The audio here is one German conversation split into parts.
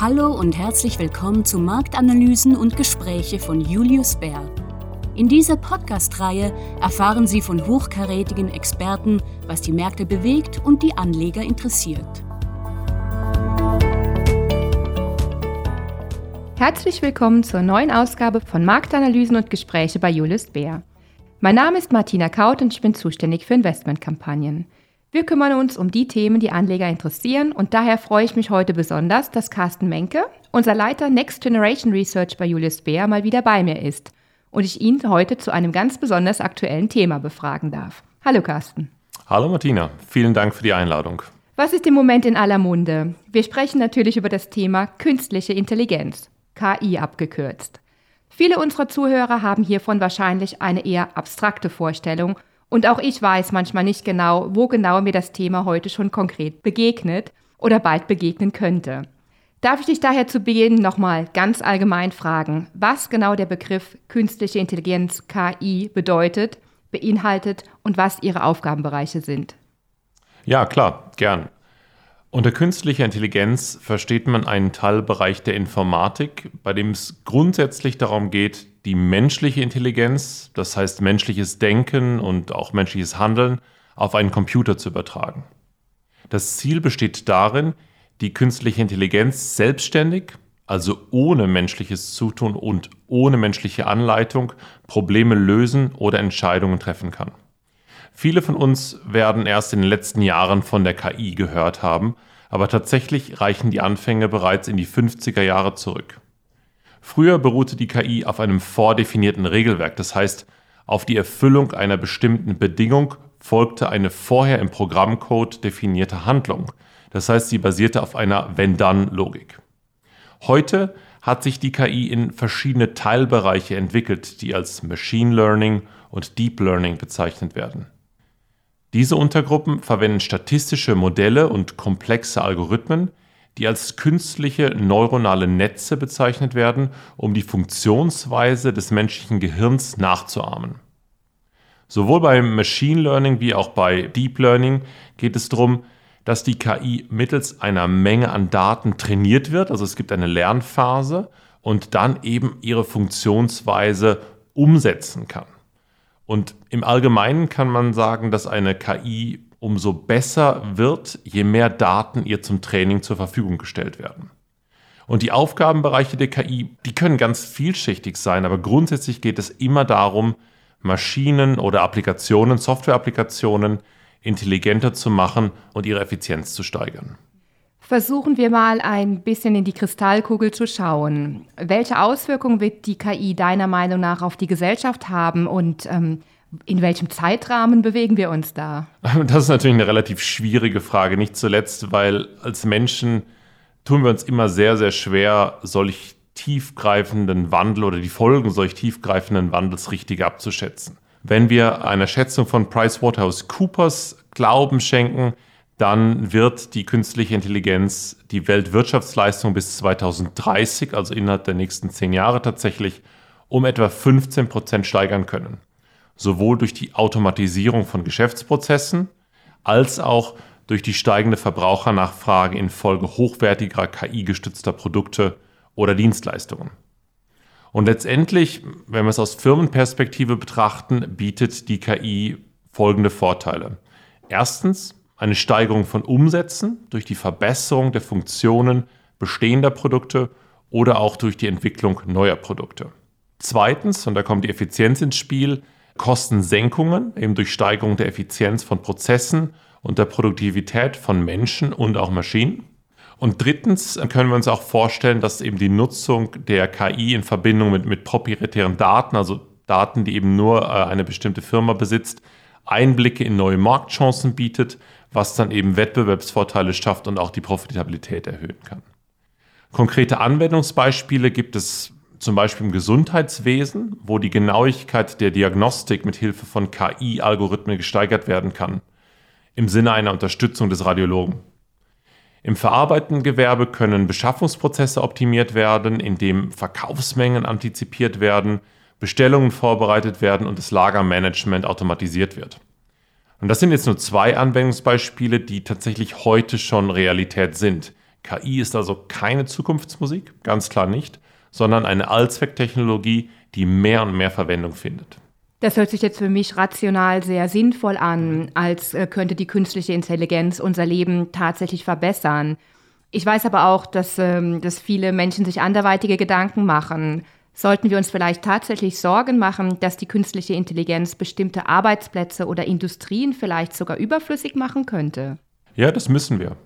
Hallo und herzlich willkommen zu Marktanalysen und Gespräche von Julius Bär. In dieser Podcast-Reihe erfahren Sie von hochkarätigen Experten, was die Märkte bewegt und die Anleger interessiert. Herzlich willkommen zur neuen Ausgabe von Marktanalysen und Gespräche bei Julius Bär. Mein Name ist Martina Kaut und ich bin zuständig für Investmentkampagnen. Wir kümmern uns um die Themen, die Anleger interessieren und daher freue ich mich heute besonders, dass Carsten Menke, unser Leiter Next Generation Research bei Julius Bär, mal wieder bei mir ist und ich ihn heute zu einem ganz besonders aktuellen Thema befragen darf. Hallo Carsten. Hallo Martina, vielen Dank für die Einladung. Was ist im Moment in aller Munde? Wir sprechen natürlich über das Thema künstliche Intelligenz, KI abgekürzt. Viele unserer Zuhörer haben hiervon wahrscheinlich eine eher abstrakte Vorstellung und auch ich weiß manchmal nicht genau, wo genau mir das Thema heute schon konkret begegnet oder bald begegnen könnte. Darf ich dich daher zu Beginn nochmal ganz allgemein fragen, was genau der Begriff künstliche Intelligenz KI bedeutet, beinhaltet und was ihre Aufgabenbereiche sind? Ja, klar, gern. Unter künstlicher Intelligenz versteht man einen Teilbereich der Informatik, bei dem es grundsätzlich darum geht, die menschliche Intelligenz, das heißt menschliches Denken und auch menschliches Handeln, auf einen Computer zu übertragen. Das Ziel besteht darin, die künstliche Intelligenz selbstständig, also ohne menschliches Zutun und ohne menschliche Anleitung, Probleme lösen oder Entscheidungen treffen kann. Viele von uns werden erst in den letzten Jahren von der KI gehört haben, aber tatsächlich reichen die Anfänge bereits in die 50er Jahre zurück. Früher beruhte die KI auf einem vordefinierten Regelwerk, das heißt, auf die Erfüllung einer bestimmten Bedingung folgte eine vorher im Programmcode definierte Handlung. Das heißt, sie basierte auf einer Wenn-Dann-Logik. Heute hat sich die KI in verschiedene Teilbereiche entwickelt, die als Machine Learning und Deep Learning bezeichnet werden. Diese Untergruppen verwenden statistische Modelle und komplexe Algorithmen, die als künstliche neuronale Netze bezeichnet werden, um die Funktionsweise des menschlichen Gehirns nachzuahmen. Sowohl beim Machine Learning wie auch bei Deep Learning geht es darum, dass die KI mittels einer Menge an Daten trainiert wird, also es gibt eine Lernphase und dann eben ihre Funktionsweise umsetzen kann. Und im Allgemeinen kann man sagen, dass eine KI umso besser wird, je mehr Daten ihr zum Training zur Verfügung gestellt werden. Und die Aufgabenbereiche der KI, die können ganz vielschichtig sein, aber grundsätzlich geht es immer darum, Maschinen oder Applikationen, Softwareapplikationen intelligenter zu machen und ihre Effizienz zu steigern. Versuchen wir mal ein bisschen in die Kristallkugel zu schauen. Welche Auswirkungen wird die KI deiner Meinung nach auf die Gesellschaft haben und ähm, in welchem Zeitrahmen bewegen wir uns da? Das ist natürlich eine relativ schwierige Frage, nicht zuletzt, weil als Menschen tun wir uns immer sehr, sehr schwer, solch tiefgreifenden Wandel oder die Folgen solch tiefgreifenden Wandels richtig abzuschätzen. Wenn wir einer Schätzung von PricewaterhouseCoopers Glauben schenken, dann wird die künstliche Intelligenz die Weltwirtschaftsleistung bis 2030, also innerhalb der nächsten zehn Jahre tatsächlich, um etwa 15 Prozent steigern können. Sowohl durch die Automatisierung von Geschäftsprozessen als auch durch die steigende Verbrauchernachfrage infolge hochwertiger KI-gestützter Produkte oder Dienstleistungen. Und letztendlich, wenn wir es aus Firmenperspektive betrachten, bietet die KI folgende Vorteile. Erstens, eine Steigerung von Umsätzen durch die Verbesserung der Funktionen bestehender Produkte oder auch durch die Entwicklung neuer Produkte. Zweitens, und da kommt die Effizienz ins Spiel, Kostensenkungen, eben durch Steigerung der Effizienz von Prozessen und der Produktivität von Menschen und auch Maschinen. Und drittens können wir uns auch vorstellen, dass eben die Nutzung der KI in Verbindung mit, mit proprietären Daten, also Daten, die eben nur äh, eine bestimmte Firma besitzt, Einblicke in neue Marktchancen bietet, was dann eben Wettbewerbsvorteile schafft und auch die Profitabilität erhöhen kann. Konkrete Anwendungsbeispiele gibt es zum Beispiel im Gesundheitswesen, wo die Genauigkeit der Diagnostik mit Hilfe von KI-Algorithmen gesteigert werden kann, im Sinne einer Unterstützung des Radiologen. Im verarbeitenden Gewerbe können Beschaffungsprozesse optimiert werden, indem Verkaufsmengen antizipiert werden, Bestellungen vorbereitet werden und das Lagermanagement automatisiert wird. Und das sind jetzt nur zwei Anwendungsbeispiele, die tatsächlich heute schon Realität sind. KI ist also keine Zukunftsmusik, ganz klar nicht, sondern eine Allzwecktechnologie, die mehr und mehr Verwendung findet. Das hört sich jetzt für mich rational sehr sinnvoll an, als äh, könnte die künstliche Intelligenz unser Leben tatsächlich verbessern. Ich weiß aber auch, dass, ähm, dass viele Menschen sich anderweitige Gedanken machen. Sollten wir uns vielleicht tatsächlich Sorgen machen, dass die künstliche Intelligenz bestimmte Arbeitsplätze oder Industrien vielleicht sogar überflüssig machen könnte? Ja, das müssen wir.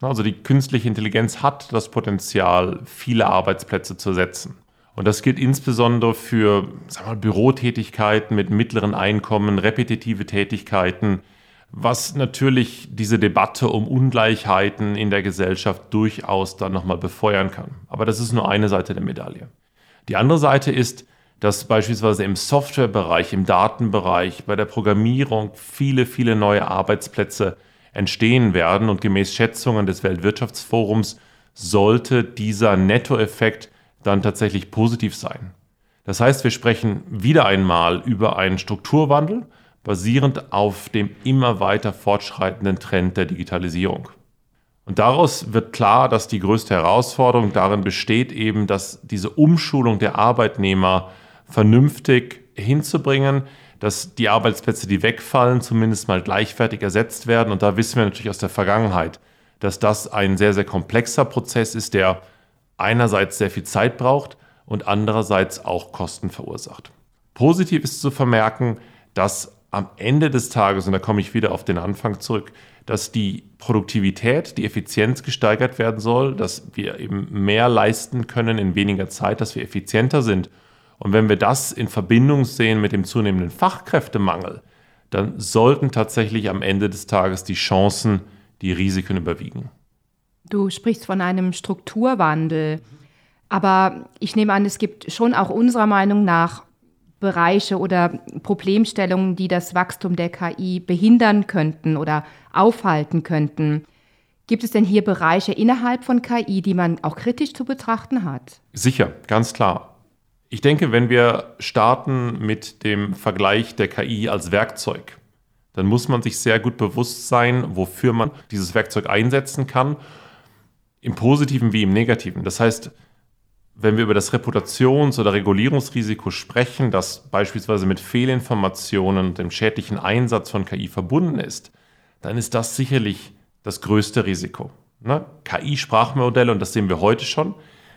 Also die künstliche Intelligenz hat das Potenzial, viele Arbeitsplätze zu setzen. Und das gilt insbesondere für sagen wir, Bürotätigkeiten mit mittleren Einkommen, repetitive Tätigkeiten, was natürlich diese Debatte um Ungleichheiten in der Gesellschaft durchaus dann nochmal befeuern kann. Aber das ist nur eine Seite der Medaille. Die andere Seite ist, dass beispielsweise im Softwarebereich, im Datenbereich, bei der Programmierung viele, viele neue Arbeitsplätze entstehen werden und gemäß Schätzungen des Weltwirtschaftsforums sollte dieser Nettoeffekt dann tatsächlich positiv sein. Das heißt, wir sprechen wieder einmal über einen Strukturwandel basierend auf dem immer weiter fortschreitenden Trend der Digitalisierung. Und daraus wird klar, dass die größte Herausforderung darin besteht, eben, dass diese Umschulung der Arbeitnehmer vernünftig hinzubringen, dass die Arbeitsplätze, die wegfallen, zumindest mal gleichwertig ersetzt werden. Und da wissen wir natürlich aus der Vergangenheit, dass das ein sehr, sehr komplexer Prozess ist, der einerseits sehr viel Zeit braucht und andererseits auch Kosten verursacht. Positiv ist zu vermerken, dass am Ende des Tages, und da komme ich wieder auf den Anfang zurück, dass die Produktivität, die Effizienz gesteigert werden soll, dass wir eben mehr leisten können in weniger Zeit, dass wir effizienter sind. Und wenn wir das in Verbindung sehen mit dem zunehmenden Fachkräftemangel, dann sollten tatsächlich am Ende des Tages die Chancen die Risiken überwiegen. Du sprichst von einem Strukturwandel. Aber ich nehme an, es gibt schon auch unserer Meinung nach Bereiche oder Problemstellungen, die das Wachstum der KI behindern könnten oder aufhalten könnten. Gibt es denn hier Bereiche innerhalb von KI, die man auch kritisch zu betrachten hat? Sicher, ganz klar. Ich denke, wenn wir starten mit dem Vergleich der KI als Werkzeug, dann muss man sich sehr gut bewusst sein, wofür man dieses Werkzeug einsetzen kann im positiven wie im negativen. Das heißt, wenn wir über das Reputations- oder Regulierungsrisiko sprechen, das beispielsweise mit Fehlinformationen und dem schädlichen Einsatz von KI verbunden ist, dann ist das sicherlich das größte Risiko. Ne? KI-Sprachmodelle, und das sehen wir heute schon,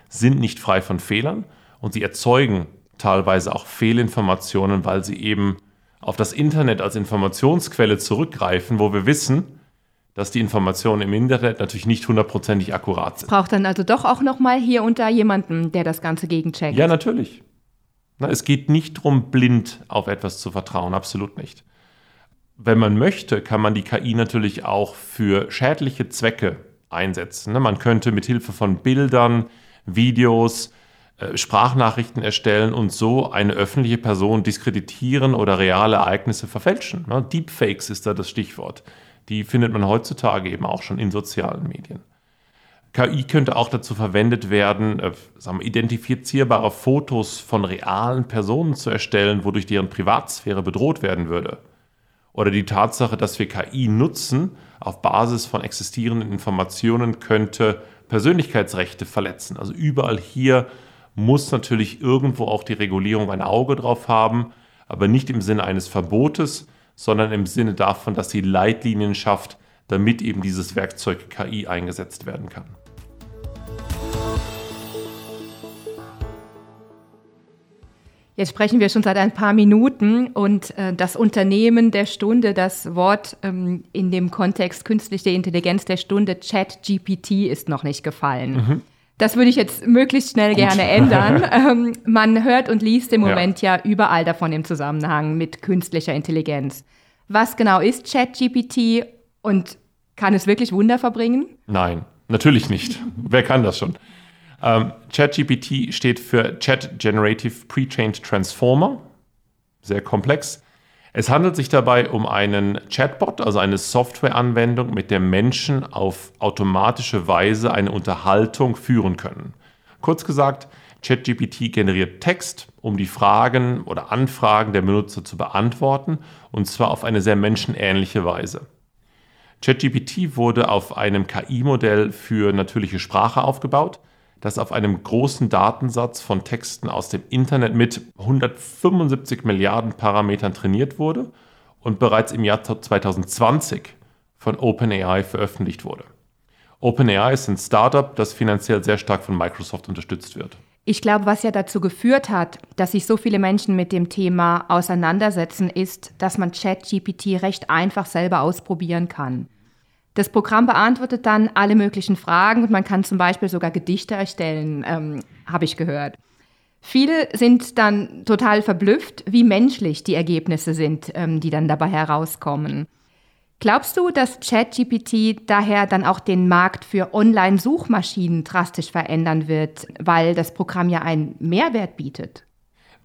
sind nicht frei von Fehlern und sie erzeugen teilweise auch Fehlinformationen, weil sie eben auf das Internet als Informationsquelle zurückgreifen, wo wir wissen, dass die Informationen im Internet natürlich nicht hundertprozentig akkurat sind. Braucht dann also doch auch nochmal hier und da jemanden, der das Ganze gegencheckt. Ja, natürlich. Na, es geht nicht darum, blind auf etwas zu vertrauen, absolut nicht. Wenn man möchte, kann man die KI natürlich auch für schädliche Zwecke einsetzen. Man könnte mit Hilfe von Bildern, Videos, Sprachnachrichten erstellen und so eine öffentliche Person diskreditieren oder reale Ereignisse verfälschen. Deepfakes ist da das Stichwort die findet man heutzutage eben auch schon in sozialen Medien. KI könnte auch dazu verwendet werden, äh, sagen wir, identifizierbare Fotos von realen Personen zu erstellen, wodurch deren Privatsphäre bedroht werden würde. Oder die Tatsache, dass wir KI nutzen auf Basis von existierenden Informationen, könnte Persönlichkeitsrechte verletzen. Also überall hier muss natürlich irgendwo auch die Regulierung ein Auge drauf haben, aber nicht im Sinne eines Verbotes, sondern im Sinne davon, dass sie Leitlinien schafft, damit eben dieses Werkzeug KI eingesetzt werden kann. Jetzt sprechen wir schon seit ein paar Minuten und äh, das Unternehmen der Stunde, das Wort ähm, in dem Kontext künstliche Intelligenz der Stunde, ChatGPT, ist noch nicht gefallen. Mhm. Das würde ich jetzt möglichst schnell Gut. gerne ändern. ähm, man hört und liest im Moment ja. ja überall davon im Zusammenhang mit künstlicher Intelligenz. Was genau ist ChatGPT und kann es wirklich Wunder verbringen? Nein, natürlich nicht. Wer kann das schon? Ähm, ChatGPT steht für Chat Generative Pre-Trained Transformer. Sehr komplex. Es handelt sich dabei um einen Chatbot, also eine Softwareanwendung, mit der Menschen auf automatische Weise eine Unterhaltung führen können. Kurz gesagt, ChatGPT generiert Text, um die Fragen oder Anfragen der Benutzer zu beantworten, und zwar auf eine sehr menschenähnliche Weise. ChatGPT wurde auf einem KI-Modell für natürliche Sprache aufgebaut, das auf einem großen Datensatz von Texten aus dem Internet mit 175 Milliarden Parametern trainiert wurde und bereits im Jahr 2020 von OpenAI veröffentlicht wurde. OpenAI ist ein Startup, das finanziell sehr stark von Microsoft unterstützt wird. Ich glaube, was ja dazu geführt hat, dass sich so viele Menschen mit dem Thema auseinandersetzen, ist, dass man ChatGPT recht einfach selber ausprobieren kann. Das Programm beantwortet dann alle möglichen Fragen und man kann zum Beispiel sogar Gedichte erstellen, ähm, habe ich gehört. Viele sind dann total verblüfft, wie menschlich die Ergebnisse sind, ähm, die dann dabei herauskommen. Glaubst du, dass ChatGPT daher dann auch den Markt für Online-Suchmaschinen drastisch verändern wird, weil das Programm ja einen Mehrwert bietet?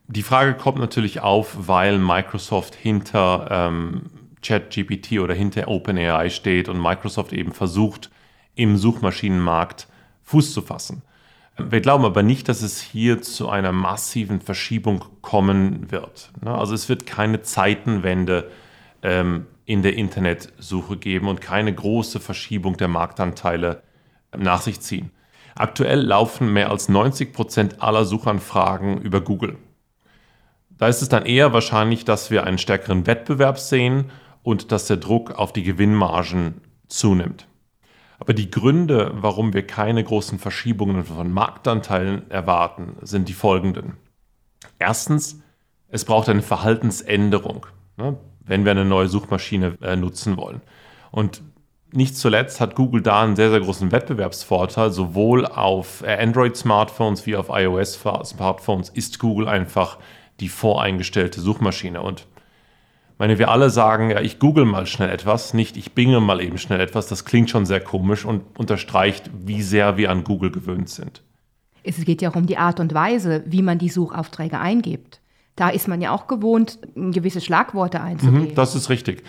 Die Frage kommt natürlich auf, weil Microsoft hinter ähm, ChatGPT oder hinter OpenAI steht und Microsoft eben versucht, im Suchmaschinenmarkt Fuß zu fassen. Wir glauben aber nicht, dass es hier zu einer massiven Verschiebung kommen wird. Ne? Also es wird keine Zeitenwende ähm, in der Internetsuche geben und keine große Verschiebung der Marktanteile nach sich ziehen. Aktuell laufen mehr als 90 Prozent aller Suchanfragen über Google. Da ist es dann eher wahrscheinlich, dass wir einen stärkeren Wettbewerb sehen und dass der Druck auf die Gewinnmargen zunimmt. Aber die Gründe, warum wir keine großen Verschiebungen von Marktanteilen erwarten, sind die folgenden. Erstens, es braucht eine Verhaltensänderung, ne, wenn wir eine neue Suchmaschine äh, nutzen wollen. Und nicht zuletzt hat Google da einen sehr, sehr großen Wettbewerbsvorteil. Sowohl auf Android-Smartphones wie auf iOS-Smartphones ist Google einfach die voreingestellte Suchmaschine. Und meine, wir alle sagen, ja, ich google mal schnell etwas, nicht ich binge mal eben schnell etwas. Das klingt schon sehr komisch und unterstreicht, wie sehr wir an Google gewöhnt sind. Es geht ja auch um die Art und Weise, wie man die Suchaufträge eingibt. Da ist man ja auch gewohnt, gewisse Schlagworte einzugeben. Mhm, das ist richtig.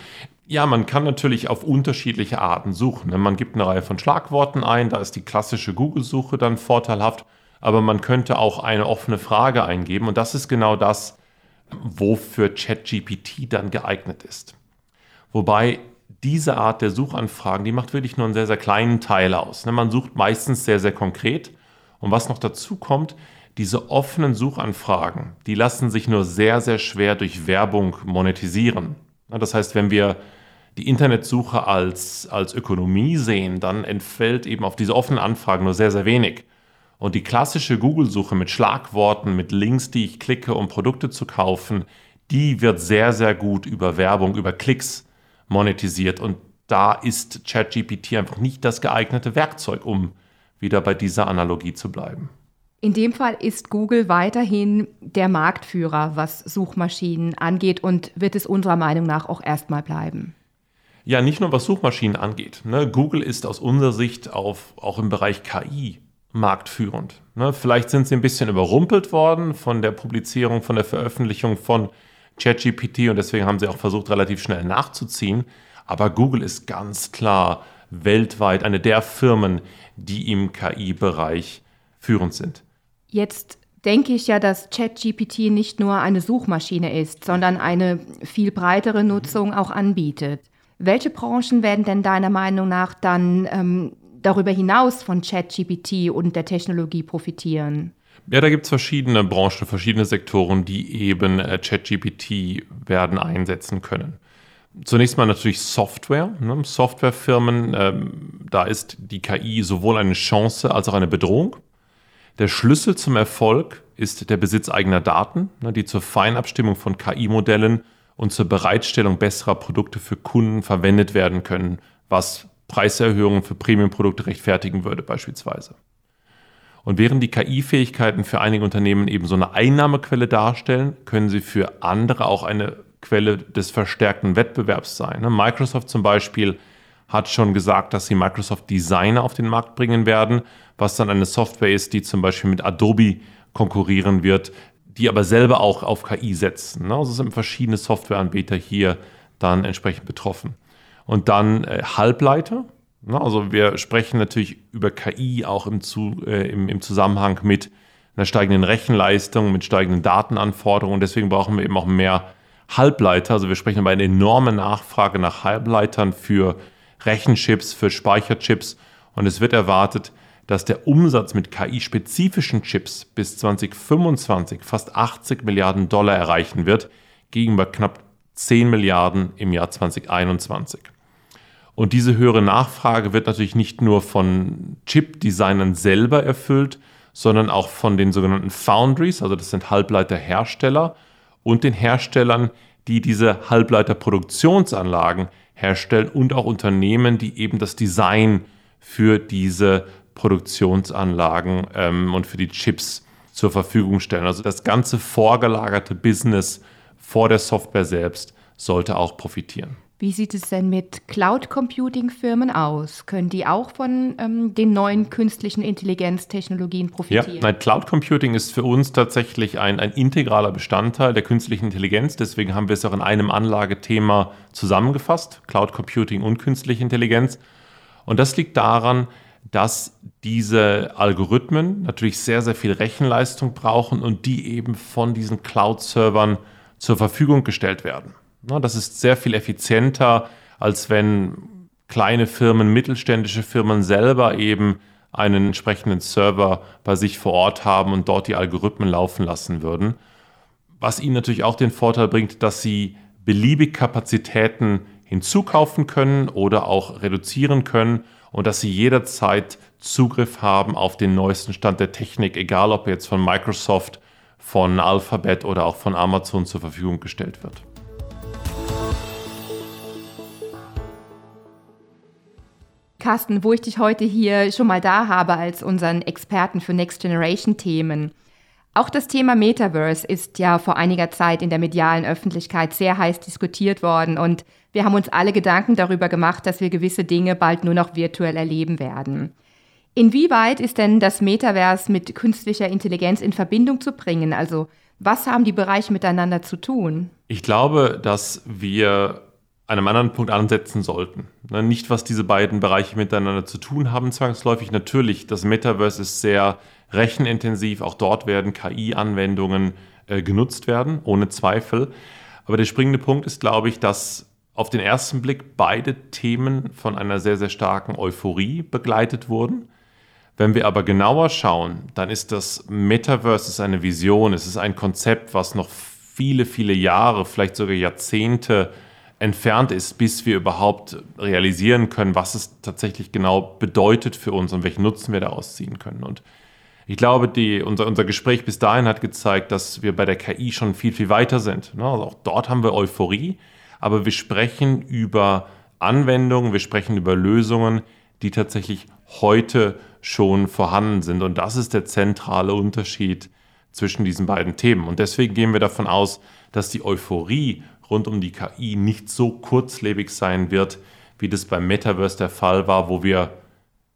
Ja, man kann natürlich auf unterschiedliche Arten suchen. Ne? Man gibt eine Reihe von Schlagworten ein, da ist die klassische Google-Suche dann vorteilhaft, aber man könnte auch eine offene Frage eingeben und das ist genau das, wofür ChatGPT dann geeignet ist. Wobei diese Art der Suchanfragen, die macht wirklich nur einen sehr, sehr kleinen Teil aus. Ne? Man sucht meistens sehr, sehr konkret. Und was noch dazu kommt, diese offenen Suchanfragen, die lassen sich nur sehr, sehr schwer durch Werbung monetisieren. Das heißt, wenn wir die Internetsuche als, als Ökonomie sehen, dann entfällt eben auf diese offenen Anfragen nur sehr, sehr wenig. Und die klassische Google-Suche mit Schlagworten, mit Links, die ich klicke, um Produkte zu kaufen, die wird sehr, sehr gut über Werbung, über Klicks monetisiert. Und da ist ChatGPT einfach nicht das geeignete Werkzeug, um wieder bei dieser Analogie zu bleiben. In dem Fall ist Google weiterhin der Marktführer, was Suchmaschinen angeht und wird es unserer Meinung nach auch erstmal bleiben. Ja, nicht nur was Suchmaschinen angeht. Ne? Google ist aus unserer Sicht auf, auch im Bereich KI marktführend. Ne? Vielleicht sind sie ein bisschen überrumpelt worden von der Publizierung, von der Veröffentlichung von ChatGPT und deswegen haben sie auch versucht, relativ schnell nachzuziehen. Aber Google ist ganz klar weltweit eine der Firmen, die im KI-Bereich führend sind. Jetzt denke ich ja, dass ChatGPT nicht nur eine Suchmaschine ist, sondern eine viel breitere Nutzung auch anbietet. Welche Branchen werden denn deiner Meinung nach dann ähm, darüber hinaus von ChatGPT und der Technologie profitieren? Ja, da gibt es verschiedene Branchen, verschiedene Sektoren, die eben äh, ChatGPT werden einsetzen können. Zunächst mal natürlich Software. Ne? Softwarefirmen, ähm, da ist die KI sowohl eine Chance als auch eine Bedrohung. Der Schlüssel zum Erfolg ist der Besitz eigener Daten, ne, die zur Feinabstimmung von KI-Modellen und zur Bereitstellung besserer Produkte für Kunden verwendet werden können, was Preiserhöhungen für Premium-Produkte rechtfertigen würde beispielsweise. Und während die KI-Fähigkeiten für einige Unternehmen eben so eine Einnahmequelle darstellen, können sie für andere auch eine Quelle des verstärkten Wettbewerbs sein. Ne? Microsoft zum Beispiel hat schon gesagt, dass sie Microsoft Designer auf den Markt bringen werden, was dann eine Software ist, die zum Beispiel mit Adobe konkurrieren wird, die aber selber auch auf KI setzen. Ne? Also sind verschiedene Softwareanbieter hier dann entsprechend betroffen. Und dann äh, Halbleiter. Ne? Also wir sprechen natürlich über KI auch im, zu, äh, im, im Zusammenhang mit einer steigenden Rechenleistung, mit steigenden Datenanforderungen. Deswegen brauchen wir eben auch mehr Halbleiter. Also wir sprechen über eine enorme Nachfrage nach Halbleitern für Rechenchips, für Speicherchips. Und es wird erwartet, dass der Umsatz mit KI-spezifischen Chips bis 2025 fast 80 Milliarden Dollar erreichen wird, gegenüber knapp 10 Milliarden im Jahr 2021. Und diese höhere Nachfrage wird natürlich nicht nur von Chip-Designern selber erfüllt, sondern auch von den sogenannten Foundries, also das sind Halbleiterhersteller und den Herstellern, die diese Halbleiterproduktionsanlagen herstellen und auch Unternehmen, die eben das Design für diese Produktionsanlagen ähm, und für die Chips zur Verfügung stellen. Also das ganze vorgelagerte Business vor der Software selbst sollte auch profitieren. Wie sieht es denn mit Cloud-Computing-Firmen aus? Können die auch von ähm, den neuen künstlichen Intelligenztechnologien profitieren? Ja, nein, Cloud Computing ist für uns tatsächlich ein, ein integraler Bestandteil der künstlichen Intelligenz. Deswegen haben wir es auch in einem Anlagethema zusammengefasst, Cloud Computing und künstliche Intelligenz. Und das liegt daran, dass diese Algorithmen natürlich sehr, sehr viel Rechenleistung brauchen und die eben von diesen Cloud-Servern zur Verfügung gestellt werden. Das ist sehr viel effizienter, als wenn kleine Firmen, mittelständische Firmen selber eben einen entsprechenden Server bei sich vor Ort haben und dort die Algorithmen laufen lassen würden. Was ihnen natürlich auch den Vorteil bringt, dass sie beliebig Kapazitäten hinzukaufen können oder auch reduzieren können und dass sie jederzeit Zugriff haben auf den neuesten Stand der Technik, egal ob jetzt von Microsoft, von Alphabet oder auch von Amazon zur Verfügung gestellt wird. Carsten, wo ich dich heute hier schon mal da habe als unseren Experten für Next Generation Themen. Auch das Thema Metaverse ist ja vor einiger Zeit in der medialen Öffentlichkeit sehr heiß diskutiert worden und wir haben uns alle Gedanken darüber gemacht, dass wir gewisse Dinge bald nur noch virtuell erleben werden. Inwieweit ist denn das Metaverse mit künstlicher Intelligenz in Verbindung zu bringen? Also was haben die Bereiche miteinander zu tun? Ich glaube, dass wir an einem anderen Punkt ansetzen sollten. Ne, nicht, was diese beiden Bereiche miteinander zu tun haben, zwangsläufig. Natürlich, das Metaverse ist sehr rechenintensiv. Auch dort werden KI-Anwendungen äh, genutzt werden, ohne Zweifel. Aber der springende Punkt ist, glaube ich, dass auf den ersten Blick beide Themen von einer sehr, sehr starken Euphorie begleitet wurden. Wenn wir aber genauer schauen, dann ist das Metaverse eine Vision, es ist ein Konzept, was noch viele, viele Jahre, vielleicht sogar Jahrzehnte entfernt ist, bis wir überhaupt realisieren können, was es tatsächlich genau bedeutet für uns und welchen Nutzen wir daraus ziehen können. Und ich glaube, die, unser, unser Gespräch bis dahin hat gezeigt, dass wir bei der KI schon viel, viel weiter sind. Ne? Also auch dort haben wir Euphorie, aber wir sprechen über Anwendungen, wir sprechen über Lösungen, die tatsächlich heute schon vorhanden sind. Und das ist der zentrale Unterschied zwischen diesen beiden Themen. Und deswegen gehen wir davon aus, dass die Euphorie rund um die KI nicht so kurzlebig sein wird, wie das beim Metaverse der Fall war, wo wir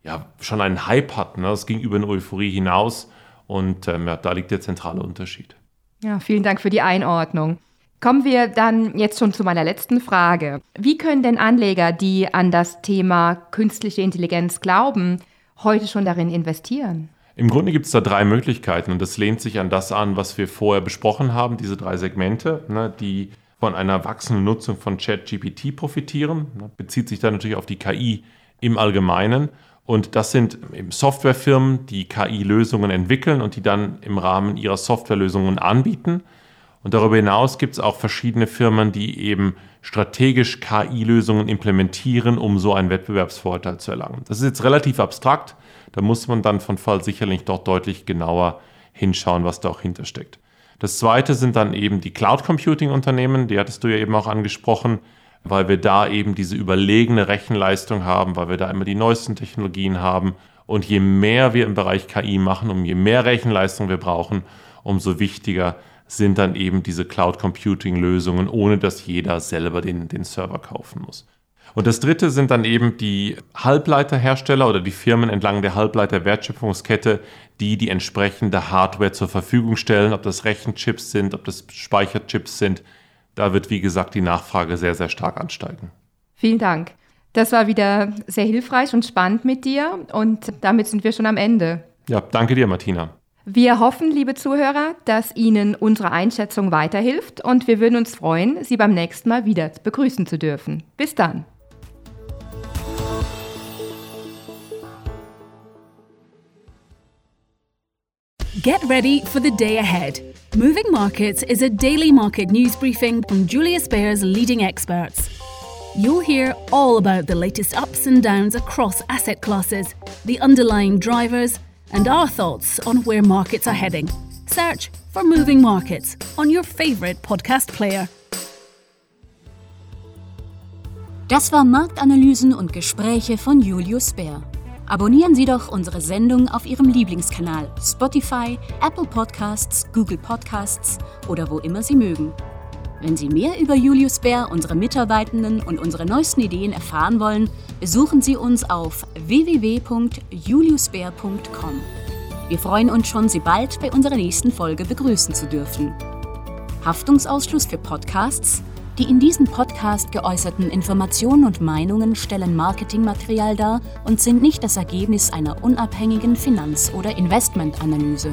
ja schon einen Hype hatten. Ne? Es ging über eine Euphorie hinaus und ähm, ja, da liegt der zentrale Unterschied. Ja, vielen Dank für die Einordnung. Kommen wir dann jetzt schon zu meiner letzten Frage. Wie können denn Anleger, die an das Thema künstliche Intelligenz glauben, heute schon darin investieren? Im Grunde gibt es da drei Möglichkeiten und das lehnt sich an das an, was wir vorher besprochen haben, diese drei Segmente, ne, die von einer wachsenden Nutzung von ChatGPT profitieren. Bezieht sich dann natürlich auf die KI im Allgemeinen. Und das sind Softwarefirmen, die KI-Lösungen entwickeln und die dann im Rahmen ihrer Softwarelösungen anbieten. Und darüber hinaus gibt es auch verschiedene Firmen, die eben strategisch KI-Lösungen implementieren, um so einen Wettbewerbsvorteil zu erlangen. Das ist jetzt relativ abstrakt. Da muss man dann von Fall sicherlich doch deutlich genauer hinschauen, was da auch hintersteckt. Das zweite sind dann eben die Cloud Computing Unternehmen, die hattest du ja eben auch angesprochen, weil wir da eben diese überlegene Rechenleistung haben, weil wir da immer die neuesten Technologien haben. Und je mehr wir im Bereich KI machen, um je mehr Rechenleistung wir brauchen, umso wichtiger sind dann eben diese Cloud Computing Lösungen, ohne dass jeder selber den, den Server kaufen muss. Und das dritte sind dann eben die Halbleiterhersteller oder die Firmen entlang der Halbleiterwertschöpfungskette, die die entsprechende Hardware zur Verfügung stellen, ob das Rechenchips sind, ob das Speicherchips sind. Da wird, wie gesagt, die Nachfrage sehr, sehr stark ansteigen. Vielen Dank. Das war wieder sehr hilfreich und spannend mit dir und damit sind wir schon am Ende. Ja, danke dir, Martina. Wir hoffen, liebe Zuhörer, dass Ihnen unsere Einschätzung weiterhilft und wir würden uns freuen, Sie beim nächsten Mal wieder begrüßen zu dürfen. Bis dann! Get ready for the day ahead. Moving Markets is a daily market news briefing from Julius Baer's leading experts. You'll hear all about the latest ups and downs across asset classes, the underlying drivers, and our thoughts on where markets are heading. Search for Moving Markets on your favorite podcast player. Das war Marktanalysen und Gespräche von Julius Bär. Abonnieren Sie doch unsere Sendung auf Ihrem Lieblingskanal Spotify, Apple Podcasts, Google Podcasts oder wo immer Sie mögen. Wenn Sie mehr über Julius Bär, unsere Mitarbeitenden und unsere neuesten Ideen erfahren wollen, besuchen Sie uns auf www.juliusbär.com. Wir freuen uns schon, Sie bald bei unserer nächsten Folge begrüßen zu dürfen. Haftungsausschluss für Podcasts die in diesem Podcast geäußerten Informationen und Meinungen stellen Marketingmaterial dar und sind nicht das Ergebnis einer unabhängigen Finanz- oder Investmentanalyse.